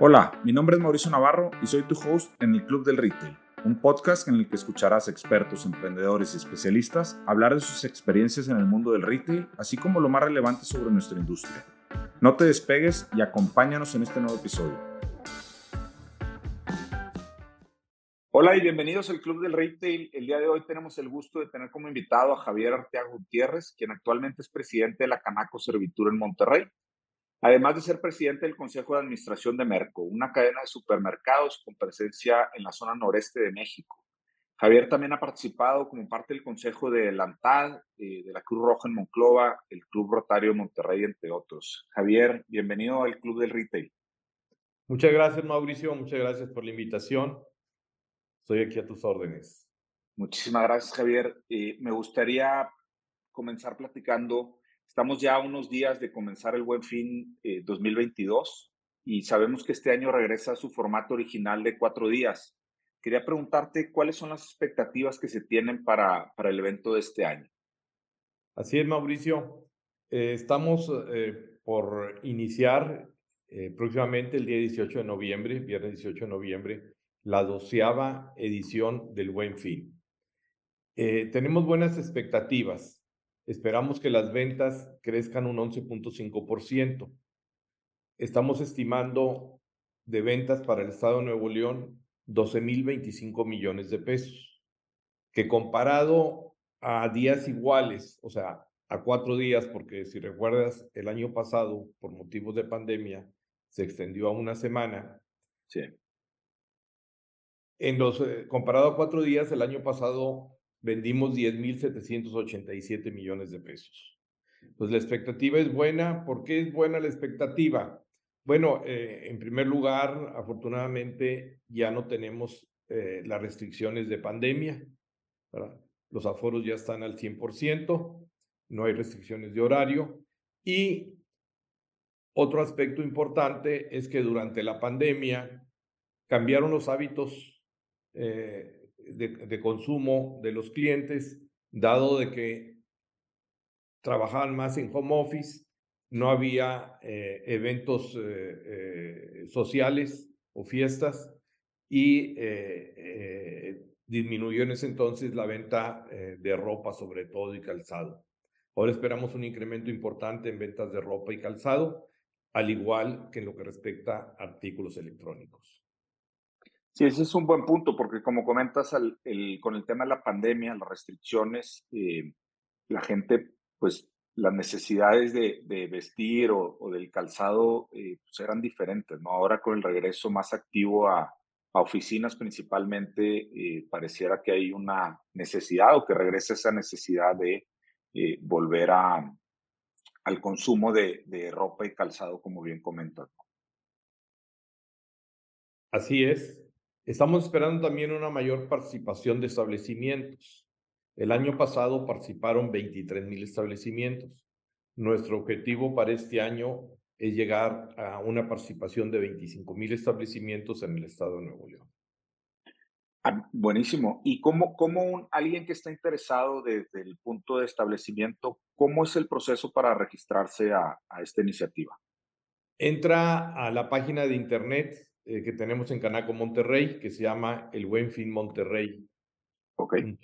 Hola, mi nombre es Mauricio Navarro y soy tu host en el Club del Retail, un podcast en el que escucharás expertos, emprendedores y especialistas hablar de sus experiencias en el mundo del retail, así como lo más relevante sobre nuestra industria. No te despegues y acompáñanos en este nuevo episodio. Hola y bienvenidos al Club del Retail. El día de hoy tenemos el gusto de tener como invitado a Javier Arteaga Gutiérrez, quien actualmente es presidente de la Canaco Servitura en Monterrey además de ser presidente del Consejo de Administración de Merco, una cadena de supermercados con presencia en la zona noreste de México. Javier también ha participado como parte del Consejo de la eh, de la Cruz Roja en Monclova, el Club Rotario Monterrey, entre otros. Javier, bienvenido al Club del Retail. Muchas gracias, Mauricio. Muchas gracias por la invitación. Estoy aquí a tus órdenes. Muchísimas gracias, Javier. Eh, me gustaría comenzar platicando Estamos ya a unos días de comenzar el Buen Fin 2022 eh, y sabemos que este año regresa a su formato original de cuatro días. Quería preguntarte cuáles son las expectativas que se tienen para, para el evento de este año. Así es, Mauricio. Eh, estamos eh, por iniciar próximamente el día 18 de noviembre, viernes 18 de noviembre, la doceava edición del Buen Fin. tenemos buenas expectativas. Esperamos que las ventas crezcan un 11.5%. Estamos estimando de ventas para el Estado de Nuevo León 12.025 millones de pesos, que comparado a días iguales, o sea, a cuatro días, porque si recuerdas, el año pasado, por motivos de pandemia, se extendió a una semana. Sí. En los, eh, comparado a cuatro días, el año pasado vendimos 10.787 millones de pesos. Pues la expectativa es buena. ¿Por qué es buena la expectativa? Bueno, eh, en primer lugar, afortunadamente ya no tenemos eh, las restricciones de pandemia. Los aforos ya están al 100%, no hay restricciones de horario. Y otro aspecto importante es que durante la pandemia cambiaron los hábitos eh, de, consumo de los clientes, dado de que trabajaban más en home office, no había eh, eventos eh, eh, sociales o fiestas y disminuyó en ese entonces la venta de ropa sobre todo y calzado. Ahora esperamos un incremento importante en ventas de ropa y calzado, al igual que en lo que respecta a artículos electrónicos. Sí, ese es un buen punto, porque como comentas, el, con el tema de la pandemia, las restricciones, eh, la gente, pues las necesidades de, vestir o, del calzado eh, pues eran diferentes, ¿no? Ahora con el regreso más activo a, oficinas principalmente, eh, pareciera que hay una necesidad o que regresa esa necesidad de volver a, al consumo de, de ropa y calzado, como bien comentas. Así es, Estamos esperando también una mayor participación de establecimientos. El año pasado participaron 23 mil establecimientos. Nuestro objetivo para este año es llegar a una participación de 25 mil establecimientos en el estado de Nuevo León. Ah, buenísimo. ¿Y cómo, cómo un, alguien que está interesado desde el punto de establecimiento, cómo es el proceso para registrarse a, a esta iniciativa? Entra a la página de internet eh, que tenemos en Canaco Monterrey, que se llama El Buen Fin Monterrey. Okay.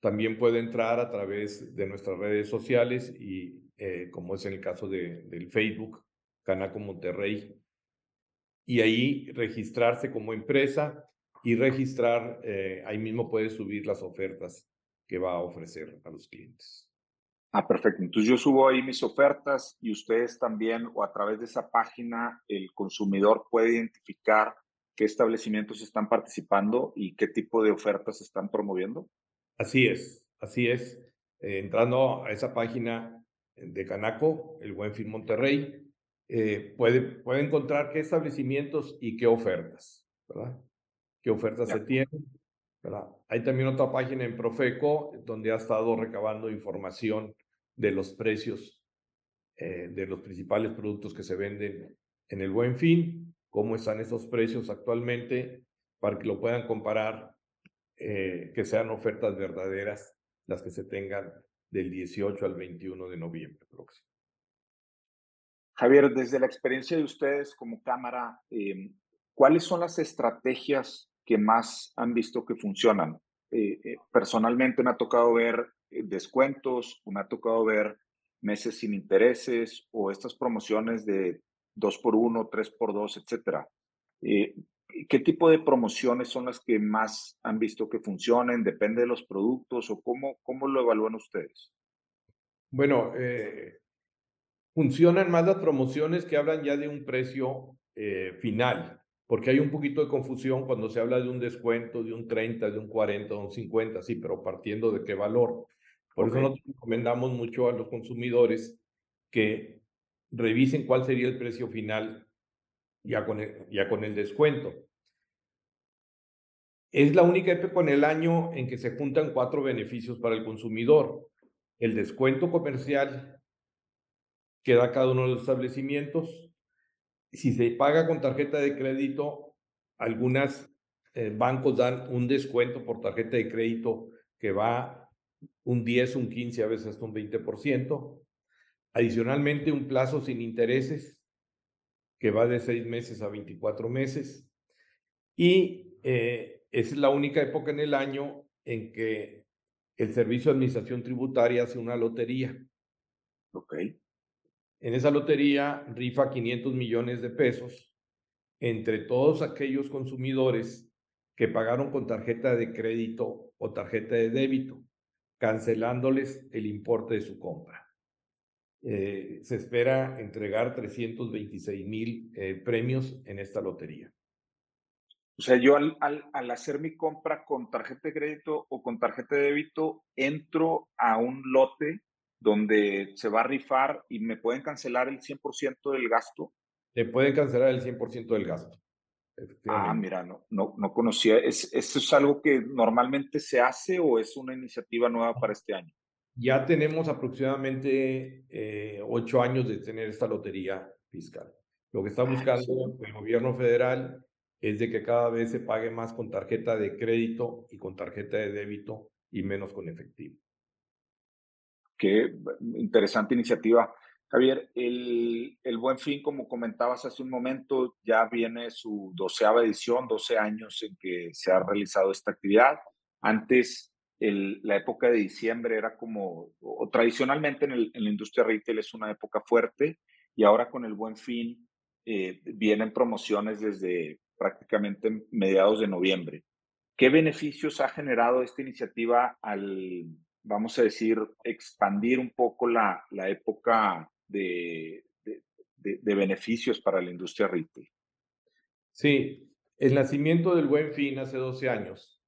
También puede entrar a través de nuestras redes sociales y, eh, como es en el caso de, del Facebook, Canaco Monterrey, y ahí registrarse como empresa y registrar, eh, ahí mismo puede subir las ofertas que va a ofrecer a los clientes. Ah, perfecto. Entonces yo subo ahí mis ofertas y ustedes también o a través de esa página el consumidor puede identificar qué establecimientos están participando y qué tipo de ofertas están promoviendo. Así es, así es. Eh, entrando a esa página de Canaco, el Buen Fin Monterrey, eh, puede, puede encontrar qué establecimientos y qué ofertas, ¿verdad? ¿Qué ofertas se tienen? ¿verdad? Hay también otra página en Profeco donde ha estado recabando información de los precios eh, de los principales productos que se venden en el buen fin, cómo están esos precios actualmente, para que lo puedan comparar, eh, que sean ofertas verdaderas las que se tengan del 18 al 21 de noviembre próximo. Javier, desde la experiencia de ustedes como cámara, eh, ¿cuáles son las estrategias que más han visto que funcionan? Eh, eh, personalmente me ha tocado ver descuentos, me ha tocado ver meses sin intereses o estas promociones de 2 por 1 3 por 2 etcétera. ¿Qué tipo de promociones son las que más han visto que funcionen? ¿Depende de los productos o cómo, cómo lo evalúan ustedes? Bueno, eh, funcionan más las promociones que hablan ya de un precio eh, final, porque hay un poquito de confusión cuando se habla de un descuento, de un 30, de un 40, de un 50, sí, pero partiendo de qué valor. Por eso nosotros recomendamos mucho a los consumidores que revisen cuál sería el precio final ya con el, ya con el descuento. Es la única época en el año en que se juntan cuatro beneficios para el consumidor. El descuento comercial que da cada uno de los establecimientos. Si se paga con tarjeta de crédito, algunos eh, bancos dan un descuento por tarjeta de crédito que va un 10, un 15, a veces hasta un 20%. Adicionalmente, un plazo sin intereses que va de 6 meses a 24 meses. Y eh, es la única época en el año en que el Servicio de Administración Tributaria hace una lotería. Ok. En esa lotería rifa 500 millones de pesos entre todos aquellos consumidores que pagaron con tarjeta de crédito o tarjeta de débito, cancelándoles el importe de su compra. Eh, se espera entregar 326 mil eh, premios en esta lotería. O sea, yo al, al, al, hacer mi compra con tarjeta de crédito o con tarjeta de débito, entro a un lote donde se va a rifar y me pueden cancelar el 100% del gasto. Te pueden cancelar el 100% del gasto. Ah, mira, no, no, no conocía. ¿Es, ¿Eso es algo que normalmente se hace o es una iniciativa nueva para este año? Ya tenemos aproximadamente eh, ocho años de tener esta lotería fiscal. Lo que está ah, buscando el gobierno federal es de que cada vez se pague más con tarjeta de crédito y con tarjeta de débito y menos con efectivo. Qué interesante iniciativa. Javier, el, el, Buen Fin, como comentabas hace un momento, ya viene su doceava edición, 12 años en que se ha realizado esta actividad. Antes, el, la época de diciembre era como, o tradicionalmente en, el, en, la industria retail es una época fuerte, y ahora con el Buen Fin eh, vienen promociones desde prácticamente mediados de noviembre. ¿Qué beneficios ha generado esta iniciativa al, vamos a decir, expandir un poco la, la época de, de, de, beneficios para la industria retail. Sí, el nacimiento del Buen Fin hace 12 años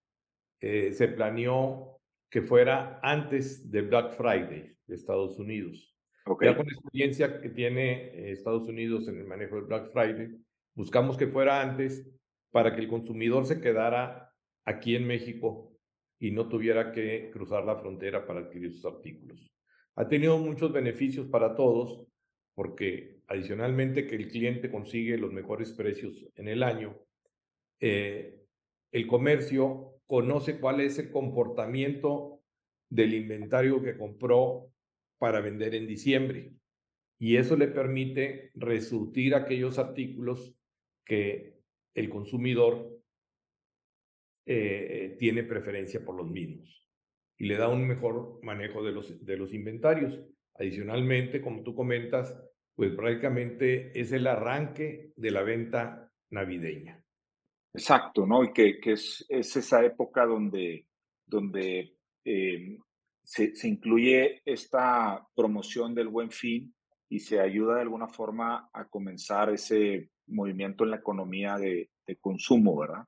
eh, se planeó que fuera antes del Black Friday de Estados Unidos. Okay. Ya con la experiencia que tiene eh, Estados Unidos en el manejo del Black Friday, buscamos que fuera antes para que el consumidor se quedara aquí en México y no tuviera que cruzar la frontera para adquirir sus artículos. Ha tenido muchos beneficios para todos porque adicionalmente que el cliente consigue los mejores precios en el año, eh, el comercio conoce cuál es el comportamiento del inventario que compró para vender en diciembre. Y eso le permite resurtir aquellos artículos que el consumidor eh, tiene preferencia por los mismos y le da un mejor manejo de los, de los inventarios. Adicionalmente, como tú comentas, pues prácticamente es el arranque de la venta navideña. Exacto, ¿no? Y que, que es, es, esa época donde, donde eh, se, se, incluye esta promoción del buen fin y se ayuda de alguna forma a comenzar ese movimiento en la economía de, de consumo, ¿verdad?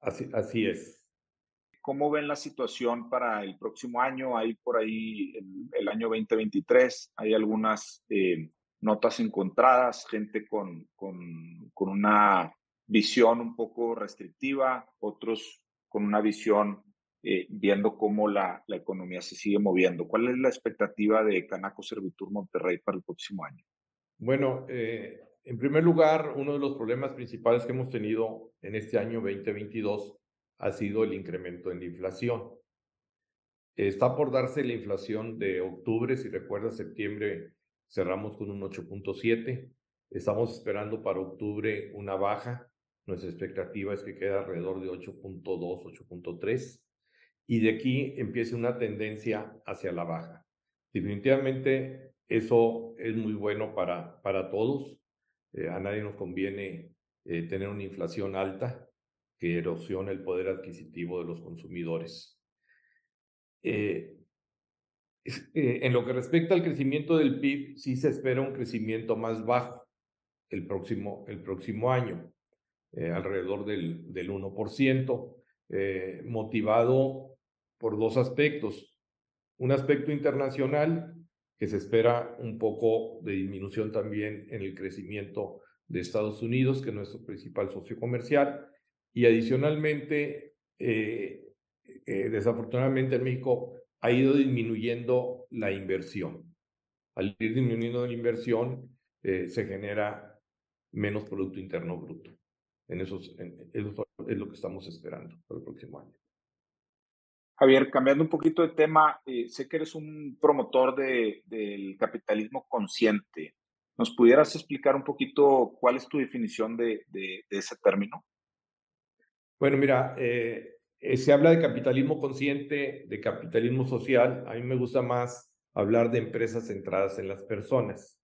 Así, así es. ¿Cómo ven la situación para el próximo año? Hay por ahí el, el año 2023, hay algunas eh, notas encontradas, gente con, con, con, una visión un poco restrictiva, otros con una visión eh, viendo cómo la, la, economía se sigue moviendo. ¿Cuál es la expectativa de Canaco Servitur Monterrey para el próximo año? Bueno, eh, en primer lugar, uno de los problemas principales que hemos tenido en este año 2022 ha sido el incremento en la inflación. Está por darse la inflación de octubre, si recuerdas, septiembre cerramos con un 8.7. Estamos esperando para octubre una baja. Nuestra expectativa es que quede alrededor de 8.2, 8.3. Y de aquí empiece una tendencia hacia la baja. Definitivamente eso es muy bueno para, para todos. Eh, a nadie nos conviene eh, tener una inflación alta que erosiona el poder adquisitivo de los consumidores. Eh, en lo que respecta al crecimiento del PIB, sí se espera un crecimiento más bajo el próximo, el próximo año, alrededor del, del 1%, motivado por dos aspectos. Un aspecto internacional, que se espera un poco de disminución también en el crecimiento de Estados Unidos, que es nuestro principal socio comercial, y adicionalmente, eh, eh, desafortunadamente en México ha ido disminuyendo la inversión. Al ir disminuyendo la inversión, eh, se genera menos Producto Interno Bruto. En esos, eso es lo que estamos esperando para el próximo año. Javier, cambiando un poquito de tema, sé que eres un promotor de, del capitalismo consciente. ¿Nos pudieras explicar un poquito cuál es tu definición de, de, ese término? Bueno, mira, eh, eh, se habla de capitalismo consciente, de capitalismo social. A mí me gusta más hablar de empresas centradas en las personas.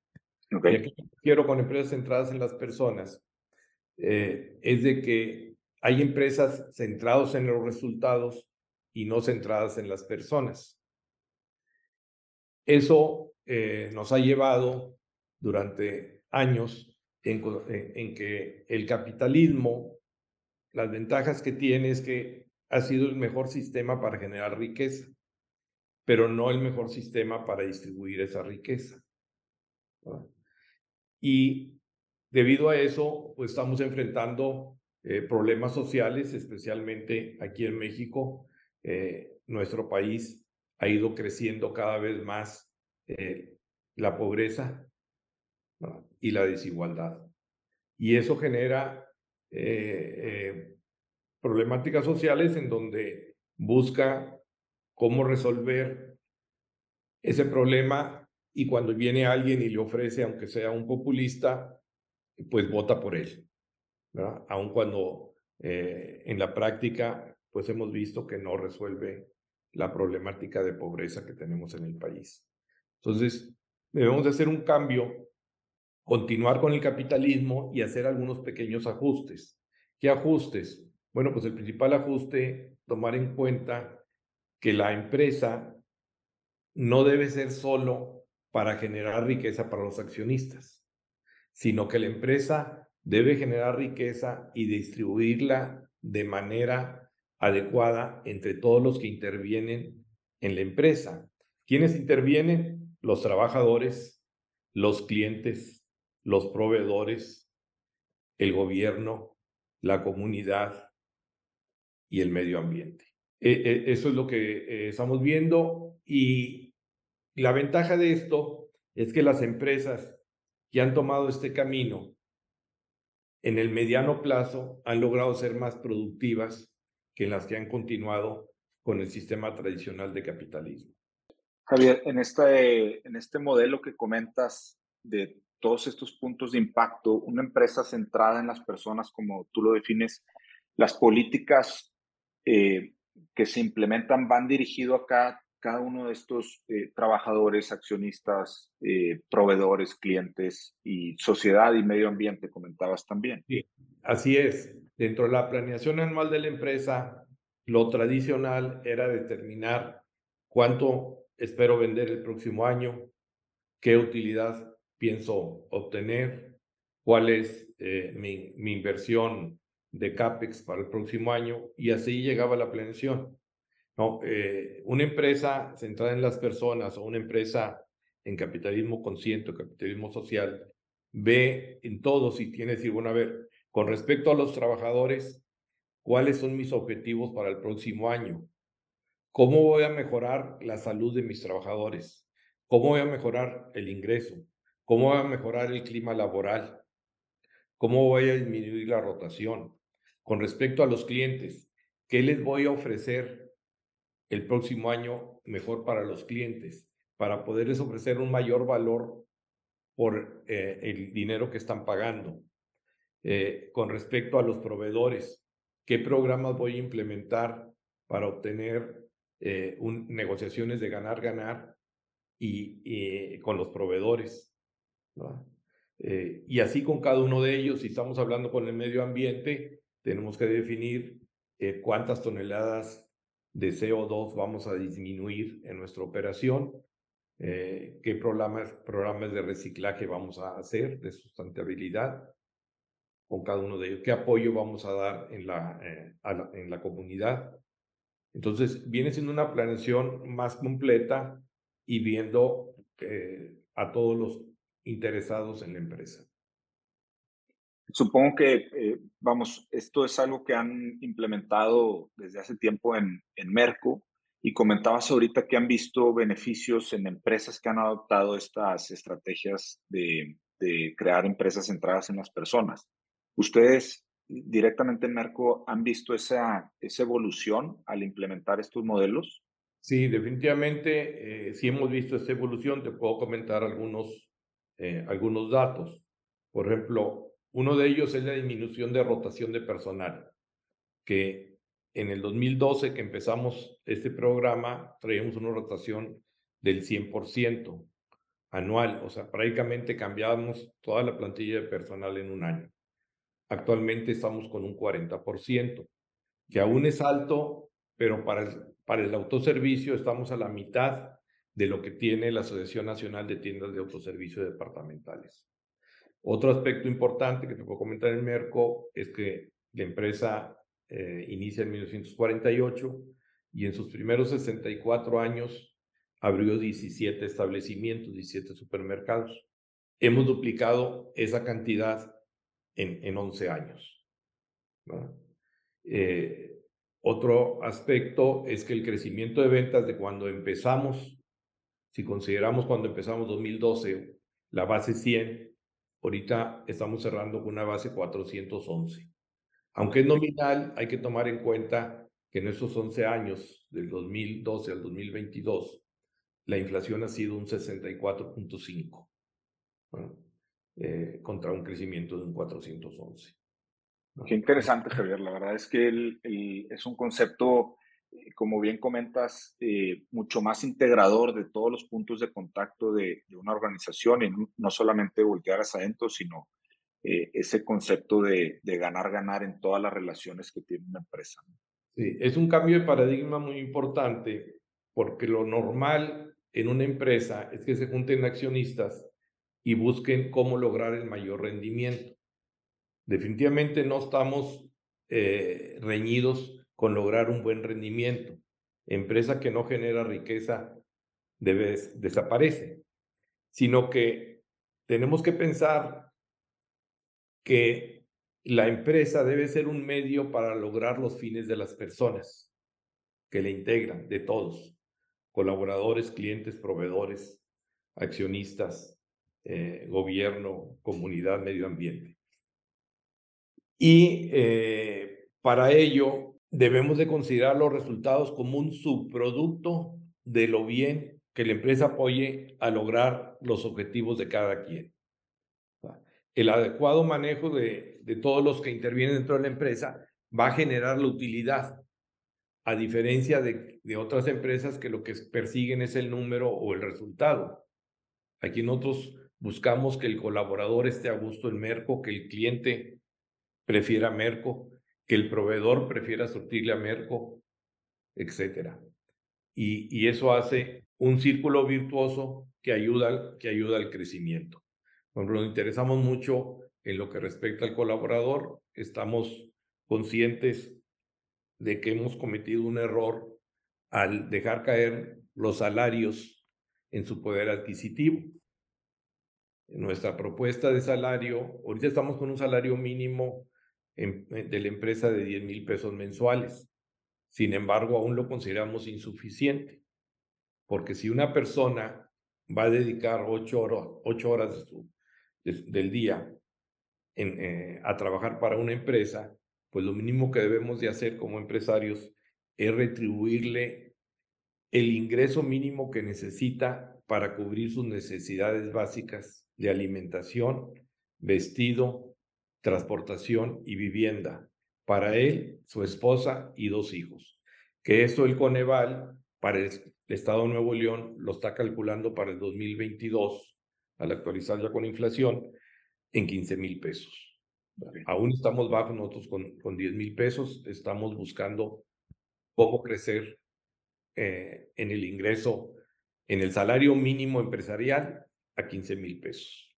Okay. Y aquí quiero con empresas centradas en las personas es de que hay empresas centradas en los resultados y no centradas en las personas. Eso eh, nos ha llevado durante años en, en, que el capitalismo, las ventajas que tiene es que ha sido el mejor sistema para generar riqueza, pero no el mejor sistema para distribuir esa riqueza. Y debido a eso, pues estamos enfrentando eh, problemas sociales, especialmente aquí en México, eh, nuestro país ha ido creciendo cada vez más eh, la pobreza y la desigualdad. Y eso genera eh, problemáticas sociales en donde busca cómo resolver ese problema y cuando viene alguien y le ofrece, aunque sea un populista, pues vota por él, ¿verdad? aun cuando en la práctica pues hemos visto que no resuelve la problemática de pobreza que tenemos en el país. Entonces, debemos de hacer un cambio, continuar con el capitalismo y hacer algunos pequeños ajustes. ¿Qué ajustes? Bueno, pues el principal ajuste, tomar en cuenta que la empresa no debe ser solo para generar riqueza para los accionistas, sino que la empresa debe generar riqueza y distribuirla de manera adecuada entre todos los que intervienen en la empresa. ¿Quiénes intervienen? Los trabajadores, los clientes, los proveedores, el gobierno, la comunidad y el medio ambiente. E, e, eso es lo que eh, estamos viendo y la ventaja de esto es que las empresas que han tomado este camino en el mediano plazo han logrado ser más productivas que las que han continuado con el sistema tradicional de capitalismo. Javier, en este, en este modelo que comentas de todos estos puntos de impacto, una empresa centrada en las personas, como tú lo defines, las políticas eh, que se implementan van dirigidos a cada, cada uno de estos eh, trabajadores, accionistas, eh, proveedores, clientes y sociedad y medio ambiente, comentabas también. Sí, así es. Dentro de la planeación anual de la empresa, lo tradicional era determinar cuánto espero vender el próximo año, qué utilidad pienso obtener, cuál es eh, mi, mi, inversión de CAPEX para el próximo año, y así llegaba la planeación. No, eh, una empresa centrada en las personas o una empresa en capitalismo consciente capitalismo social ve en todo si tiene decir, bueno, a ver, con respecto a los trabajadores, ¿cuáles son mis objetivos para el próximo año? ¿Cómo voy a mejorar la salud de mis trabajadores? ¿Cómo voy a mejorar el ingreso? ¿Cómo voy a mejorar el clima laboral? ¿Cómo voy a disminuir la rotación? Con respecto a los clientes, ¿qué les voy a ofrecer el próximo año mejor para los clientes? Para poderles ofrecer un mayor valor por eh, el dinero que están pagando. Eh, con respecto a los proveedores, ¿qué programas voy a implementar para obtener eh, negociaciones de ganar-ganar y, con los proveedores? Y así con cada uno de ellos, si estamos hablando con el medio ambiente, tenemos que definir cuántas toneladas de CO2 vamos a disminuir en nuestra operación eh, qué programas, programas de reciclaje vamos a hacer, de sustentabilidad con cada uno de ellos, qué apoyo vamos a dar en la, eh, en la comunidad. Entonces, viene siendo una planeación más completa y viendo eh, a todos los interesados en la empresa. Supongo que, vamos, esto es algo que han implementado desde hace tiempo en, en Merco y comentabas ahorita que han visto beneficios en empresas que han adoptado estas estrategias de, crear empresas centradas en las personas. ¿Ustedes directamente en Merco han visto esa, esa evolución al implementar estos modelos? Sí, definitivamente eh, sí hemos visto esa evolución. Te puedo comentar algunos, eh, algunos datos. Por ejemplo, uno de ellos es la disminución de rotación de personal, que en el 2012 que empezamos este programa, traíamos una rotación del 100% anual, o sea, prácticamente cambiábamos toda la plantilla de personal en un año. Actualmente estamos con un 40%, que aún es alto, pero para el, para el autoservicio estamos a la mitad de lo que tiene la Asociación Nacional de Tiendas de Autoservicio Departamentales. Otro aspecto importante que te puedo comentar en Merco es que la empresa eh, inicia en 1948 y en sus primeros 64 años abrió 17 establecimientos, 17 supermercados. Hemos duplicado esa cantidad en, en 11 años. Eh, otro aspecto es que el crecimiento de ventas de cuando empezamos, si consideramos cuando empezamos 2012, la base 100, ahorita estamos cerrando con una base 411. Aunque es nominal, hay que tomar en cuenta que en esos 11 años, del 2012 al 2022, la inflación ha sido un 64.5, eh, contra un crecimiento de un 411. Qué interesante, Javier. La verdad es que es un concepto, como bien comentas, eh, mucho más integrador de todos los puntos de contacto de, de una organización y no solamente voltear hacia adentro, sino eh, ese concepto de, ganar-ganar en todas las relaciones que tiene una empresa. Sí, es un cambio de paradigma muy importante porque lo normal en una empresa es que se junten accionistas y busquen cómo lograr el mayor rendimiento. Definitivamente no estamos eh, reñidos con lograr un buen rendimiento. Empresa que no genera riqueza debe, desaparece, sino que tenemos que pensar que la empresa debe ser un medio para lograr los fines de las personas que le integran, de todos, colaboradores, clientes, proveedores, accionistas, eh, gobierno, comunidad, medio ambiente. Y eh, para ello debemos de considerar los resultados como un subproducto de lo bien que la empresa apoye a lograr los objetivos de cada quien el adecuado manejo de, todos los que intervienen dentro de la empresa va a generar la utilidad, a diferencia de, de otras empresas que lo que persiguen es el número o el resultado. Aquí nosotros buscamos que el colaborador esté a gusto en Merco, que el cliente prefiera Merco, que el proveedor prefiera surtirle a Merco, etc. Y, eso hace un círculo virtuoso que ayuda, que ayuda al crecimiento. Ejemplo, nos interesamos mucho en lo que respecta al colaborador. Estamos conscientes de que hemos cometido un error al dejar caer los salarios en su poder adquisitivo. Nuestra propuesta de salario, ahorita estamos con un salario mínimo de la empresa de 10 mil pesos mensuales. Sin embargo, aún lo consideramos insuficiente, porque si una persona va a dedicar ocho horas, del día eh, a trabajar para una empresa, pues lo mínimo que debemos de hacer como empresarios es retribuirle el ingreso mínimo que necesita para cubrir sus necesidades básicas de alimentación, vestido, transportación y vivienda para él, su esposa y dos hijos. Que eso el Coneval para el Estado de Nuevo León lo está calculando para el 2022, al actualizar ya con inflación, en 15 mil pesos. Aún estamos bajos nosotros con, con 10 mil pesos, estamos buscando cómo crecer eh, en el ingreso, en el salario mínimo empresarial a 15 mil pesos.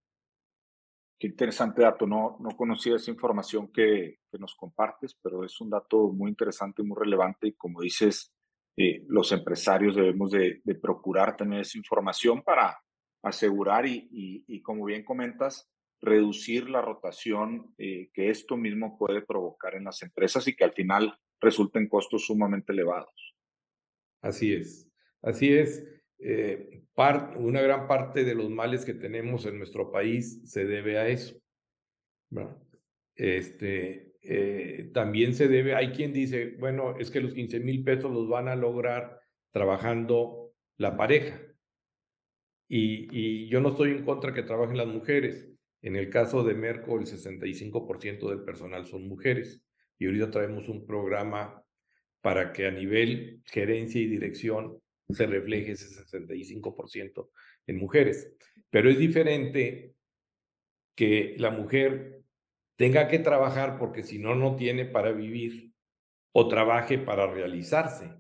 Qué interesante dato, no, no conocía esa información que, que, nos compartes, pero es un dato muy interesante y muy relevante y como dices, eh, los empresarios debemos de, procurar tener esa información para asegurar y, y, y como bien comentas, reducir la rotación eh, que esto mismo puede provocar en las empresas y que al final resulten costos sumamente elevados. Así es, así es. Eh, una gran parte de los males que tenemos en nuestro país se debe a eso. este, eh, también se debe, hay quien dice, bueno, es que los 15 mil pesos los van a lograr trabajando la pareja. Y, y, yo no estoy en contra que trabajen las mujeres. En el caso de Merco, el 65% del personal son mujeres. Y ahorita traemos un programa para que a nivel gerencia y dirección se refleje ese 65% en mujeres. Pero es diferente que la mujer tenga que trabajar porque si no, no tiene para vivir o trabaje para realizarse.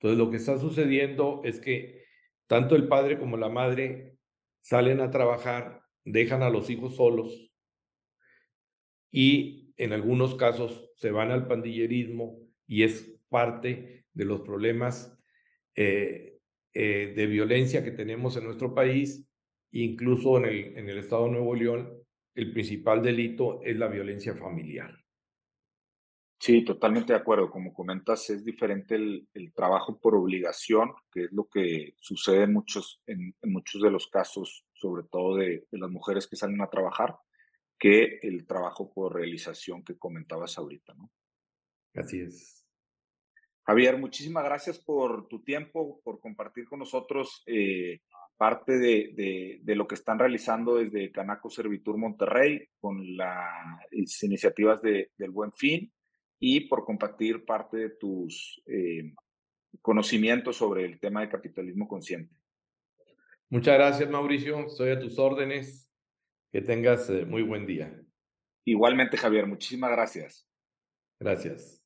Entonces, lo que está sucediendo es que tanto el padre como la madre salen a trabajar, dejan a los hijos solos y en algunos casos se van al pandillerismo y es parte de los problemas eh, eh, de violencia que tenemos en nuestro país, incluso en el, en el estado de Nuevo León, el principal delito es la violencia familiar. Sí, totalmente de acuerdo. Como comentas, es diferente el, el trabajo por obligación, que es lo que sucede en muchos, en, en muchos de los casos, sobre todo de, de, las mujeres que salen a trabajar, que el trabajo por realización que comentabas ahorita, ¿no? Así es. Javier, muchísimas gracias por tu tiempo, por compartir con nosotros eh, parte de, de, de, lo que están realizando desde Canaco Servitur Monterrey con las iniciativas de, del Buen Fin y por compartir parte de tus eh, conocimientos sobre el tema de capitalismo consciente. Muchas gracias, Mauricio. Estoy a tus órdenes. Que tengas eh, muy buen día. Igualmente, Javier. Muchísimas gracias. Gracias.